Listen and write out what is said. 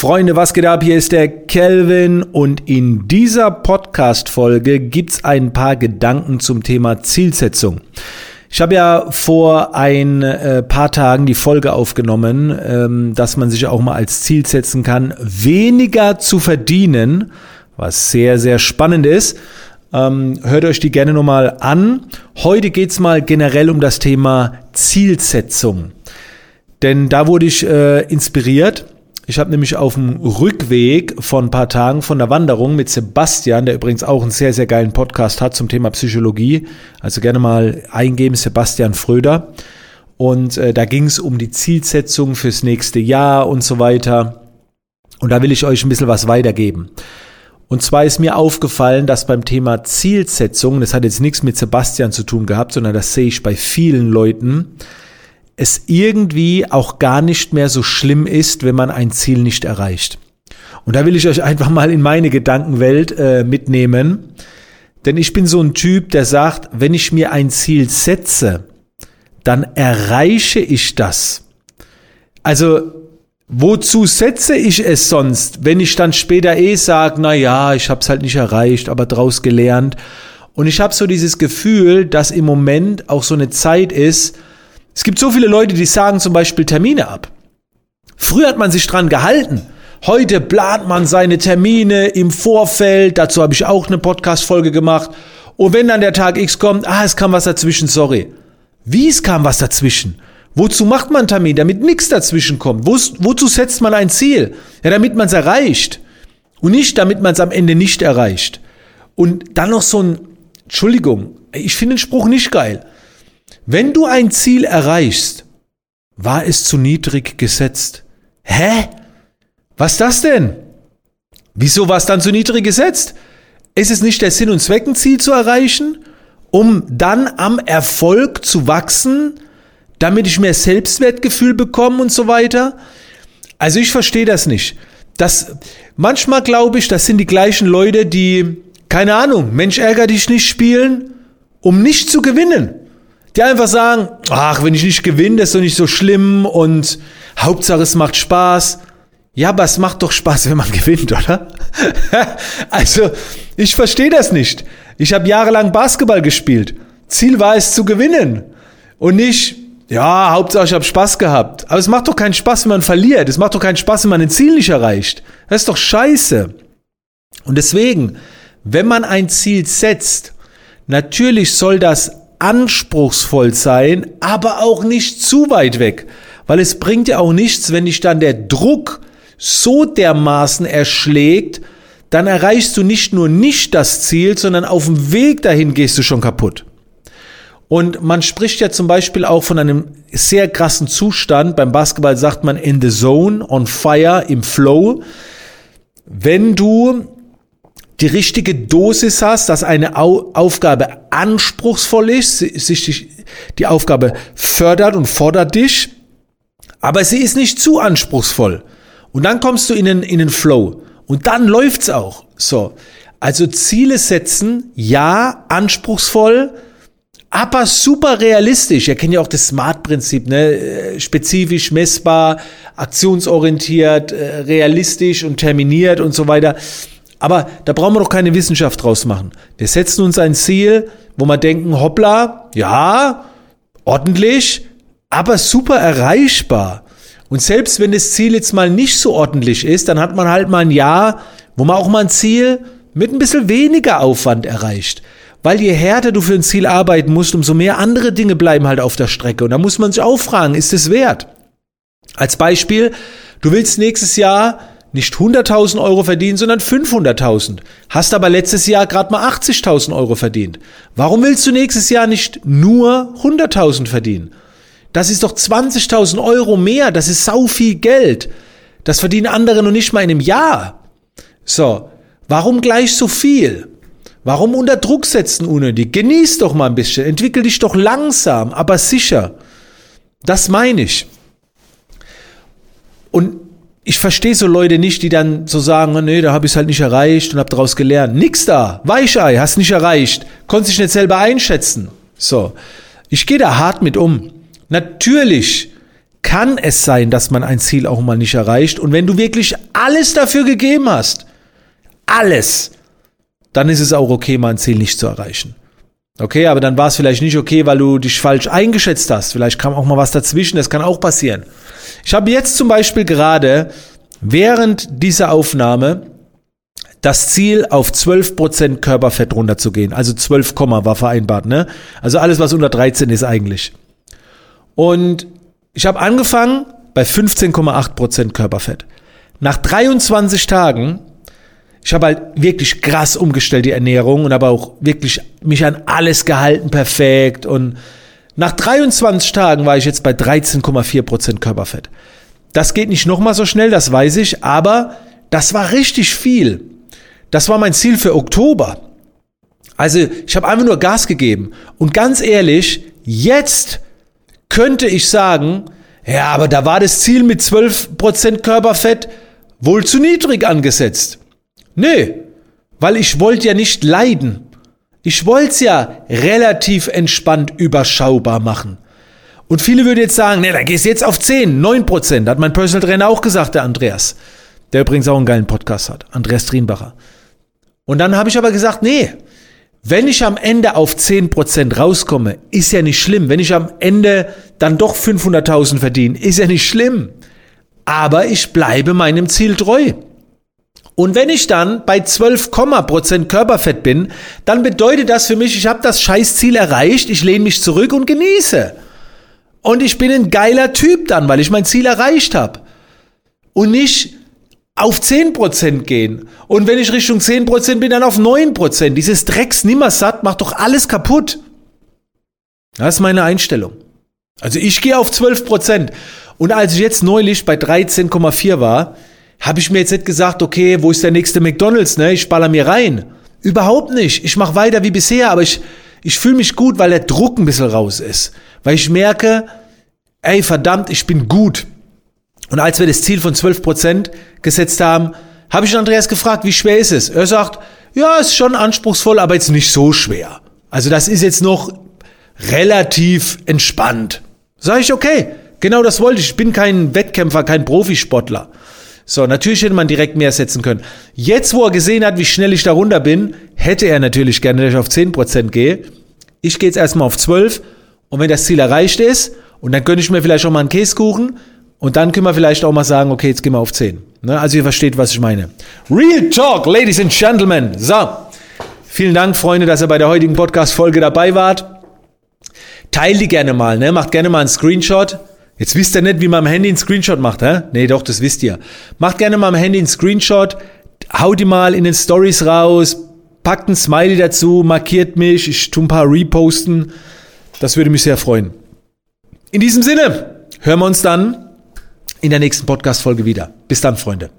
Freunde, was geht ab? Hier ist der Kelvin und in dieser Podcast-Folge gibt's ein paar Gedanken zum Thema Zielsetzung. Ich habe ja vor ein äh, paar Tagen die Folge aufgenommen, ähm, dass man sich auch mal als Ziel setzen kann, weniger zu verdienen, was sehr, sehr spannend ist. Ähm, hört euch die gerne nochmal an. Heute geht's mal generell um das Thema Zielsetzung. Denn da wurde ich äh, inspiriert ich habe nämlich auf dem Rückweg von ein paar Tagen von der Wanderung mit Sebastian, der übrigens auch einen sehr, sehr geilen Podcast hat zum Thema Psychologie, also gerne mal eingeben, Sebastian Fröder. Und äh, da ging es um die Zielsetzung fürs nächste Jahr und so weiter. Und da will ich euch ein bisschen was weitergeben. Und zwar ist mir aufgefallen, dass beim Thema Zielsetzung, das hat jetzt nichts mit Sebastian zu tun gehabt, sondern das sehe ich bei vielen Leuten, es irgendwie auch gar nicht mehr so schlimm ist, wenn man ein Ziel nicht erreicht. Und da will ich euch einfach mal in meine Gedankenwelt äh, mitnehmen. Denn ich bin so ein Typ, der sagt, wenn ich mir ein Ziel setze, dann erreiche ich das. Also, wozu setze ich es sonst, wenn ich dann später eh sage, na ja, ich habe es halt nicht erreicht, aber draus gelernt. Und ich habe so dieses Gefühl, dass im Moment auch so eine Zeit ist, es gibt so viele Leute, die sagen zum Beispiel Termine ab. Früher hat man sich dran gehalten. Heute plant man seine Termine im Vorfeld. Dazu habe ich auch eine Podcast-Folge gemacht. Und wenn dann der Tag X kommt, ah, es kam was dazwischen, sorry. Wie es kam was dazwischen? Wozu macht man Termin? Damit nichts dazwischen kommt. Wo, wozu setzt man ein Ziel? Ja, damit man es erreicht. Und nicht, damit man es am Ende nicht erreicht. Und dann noch so ein, Entschuldigung, ich finde den Spruch nicht geil. Wenn du ein Ziel erreichst, war es zu niedrig gesetzt. Hä? Was das denn? Wieso war es dann zu niedrig gesetzt? Ist es nicht der Sinn und Zweck, ein Ziel zu erreichen, um dann am Erfolg zu wachsen, damit ich mehr Selbstwertgefühl bekomme und so weiter? Also ich verstehe das nicht. Das, manchmal glaube ich, das sind die gleichen Leute, die, keine Ahnung, Mensch ärger dich nicht spielen, um nicht zu gewinnen die einfach sagen, ach, wenn ich nicht gewinne, ist doch nicht so schlimm und Hauptsache es macht Spaß. Ja, aber es macht doch Spaß, wenn man gewinnt, oder? also, ich verstehe das nicht. Ich habe jahrelang Basketball gespielt. Ziel war es zu gewinnen und nicht, ja, Hauptsache ich habe Spaß gehabt. Aber es macht doch keinen Spaß, wenn man verliert. Es macht doch keinen Spaß, wenn man ein Ziel nicht erreicht. Das ist doch scheiße. Und deswegen, wenn man ein Ziel setzt, natürlich soll das anspruchsvoll sein, aber auch nicht zu weit weg. Weil es bringt ja auch nichts, wenn dich dann der Druck so dermaßen erschlägt, dann erreichst du nicht nur nicht das Ziel, sondern auf dem Weg dahin gehst du schon kaputt. Und man spricht ja zum Beispiel auch von einem sehr krassen Zustand. Beim Basketball sagt man in the zone, on fire, im Flow. Wenn du die richtige Dosis hast, dass eine Au Aufgabe anspruchsvoll ist, sich die, die Aufgabe fördert und fordert dich, aber sie ist nicht zu anspruchsvoll. Und dann kommst du in den, in den Flow. Und dann läuft's auch. So. Also Ziele setzen, ja, anspruchsvoll, aber super realistisch. Ihr kennt ja auch das Smart-Prinzip, ne? Äh, spezifisch, messbar, aktionsorientiert, äh, realistisch und terminiert und so weiter. Aber da brauchen wir doch keine Wissenschaft draus machen. Wir setzen uns ein Ziel, wo wir denken, hoppla, ja, ordentlich, aber super erreichbar. Und selbst wenn das Ziel jetzt mal nicht so ordentlich ist, dann hat man halt mal ein Jahr, wo man auch mal ein Ziel mit ein bisschen weniger Aufwand erreicht. Weil je härter du für ein Ziel arbeiten musst, umso mehr andere Dinge bleiben halt auf der Strecke. Und da muss man sich auch fragen, ist es wert? Als Beispiel, du willst nächstes Jahr nicht 100.000 Euro verdient, sondern 500.000. Hast aber letztes Jahr gerade mal 80.000 Euro verdient. Warum willst du nächstes Jahr nicht nur 100.000 verdienen? Das ist doch 20.000 Euro mehr. Das ist sau viel Geld. Das verdienen andere noch nicht mal in einem Jahr. So. Warum gleich so viel? Warum unter Druck setzen unnötig? Genieß doch mal ein bisschen. Entwickel dich doch langsam, aber sicher. Das meine ich. Und ich verstehe so Leute nicht, die dann so sagen, oh, nee, da habe ich es halt nicht erreicht und habe daraus gelernt. Nix da, Weichei, hast nicht erreicht, konntest dich nicht selber einschätzen. So, ich gehe da hart mit um. Natürlich kann es sein, dass man ein Ziel auch mal nicht erreicht. Und wenn du wirklich alles dafür gegeben hast, alles, dann ist es auch okay, mal ein Ziel nicht zu erreichen. Okay, aber dann war es vielleicht nicht okay, weil du dich falsch eingeschätzt hast. Vielleicht kam auch mal was dazwischen, das kann auch passieren. Ich habe jetzt zum Beispiel gerade während dieser Aufnahme das Ziel, auf 12% Körperfett runterzugehen. Also 12, war vereinbart, ne? Also alles, was unter 13 ist eigentlich. Und ich habe angefangen bei 15,8% Körperfett. Nach 23 Tagen, ich habe halt wirklich krass umgestellt die Ernährung und habe auch wirklich mich an alles gehalten, perfekt. Und nach 23 Tagen war ich jetzt bei 13,4% Körperfett. Das geht nicht nochmal so schnell, das weiß ich, aber das war richtig viel. Das war mein Ziel für Oktober. Also ich habe einfach nur Gas gegeben. Und ganz ehrlich, jetzt könnte ich sagen, ja, aber da war das Ziel mit 12% Körperfett wohl zu niedrig angesetzt. Nee, weil ich wollte ja nicht leiden. Ich wollte es ja relativ entspannt überschaubar machen. Und viele würden jetzt sagen, nee, da gehst du jetzt auf 10, 9 Prozent. Hat mein Personal Trainer auch gesagt, der Andreas. Der übrigens auch einen geilen Podcast hat. Andreas Drienbacher. Und dann habe ich aber gesagt, nee, wenn ich am Ende auf 10% rauskomme, ist ja nicht schlimm. Wenn ich am Ende dann doch 500.000 verdiene, ist ja nicht schlimm. Aber ich bleibe meinem Ziel treu. Und wenn ich dann bei 12%, Körperfett bin, dann bedeutet das für mich, ich habe das Scheißziel erreicht, ich lehne mich zurück und genieße. Und ich bin ein geiler Typ dann, weil ich mein Ziel erreicht habe. Und nicht, auf 10% gehen. Und wenn ich Richtung 10% bin, dann auf 9%. Dieses Drecks nimmersatt macht doch alles kaputt. Das ist meine Einstellung. Also ich gehe auf 12%. Und als ich jetzt neulich bei 13,4 war, habe ich mir jetzt nicht gesagt, okay, wo ist der nächste McDonald's, ne? Ich baller mir rein. Überhaupt nicht. Ich mache weiter wie bisher, aber ich, ich fühle mich gut, weil der Druck ein bisschen raus ist. Weil ich merke, ey, verdammt, ich bin gut. Und als wir das Ziel von 12 Prozent gesetzt haben, habe ich Andreas gefragt, wie schwer ist es? Er sagt, ja, ist schon anspruchsvoll, aber jetzt nicht so schwer. Also das ist jetzt noch relativ entspannt. Sag ich, okay, genau das wollte ich. Ich bin kein Wettkämpfer, kein Profisportler. So, natürlich hätte man direkt mehr setzen können. Jetzt, wo er gesehen hat, wie schnell ich da runter bin, hätte er natürlich gerne, dass ich auf 10% gehe. Ich gehe jetzt erstmal auf 12 und wenn das Ziel erreicht ist, und dann gönne ich mir vielleicht auch mal einen Käsekuchen und dann können wir vielleicht auch mal sagen, okay, jetzt gehen wir auf 10. Ne? Also ihr versteht, was ich meine. Real Talk, Ladies and Gentlemen. So, vielen Dank, Freunde, dass ihr bei der heutigen Podcast-Folge dabei wart. Teilt die gerne mal, ne? macht gerne mal einen Screenshot. Jetzt wisst ihr nicht, wie man am Handy einen Screenshot macht, hä? Nee, doch, das wisst ihr. Macht gerne mal am Handy einen Screenshot, haut die mal in den Stories raus, packt ein Smiley dazu, markiert mich, ich tu ein paar reposten. Das würde mich sehr freuen. In diesem Sinne, hören wir uns dann in der nächsten Podcast-Folge wieder. Bis dann, Freunde.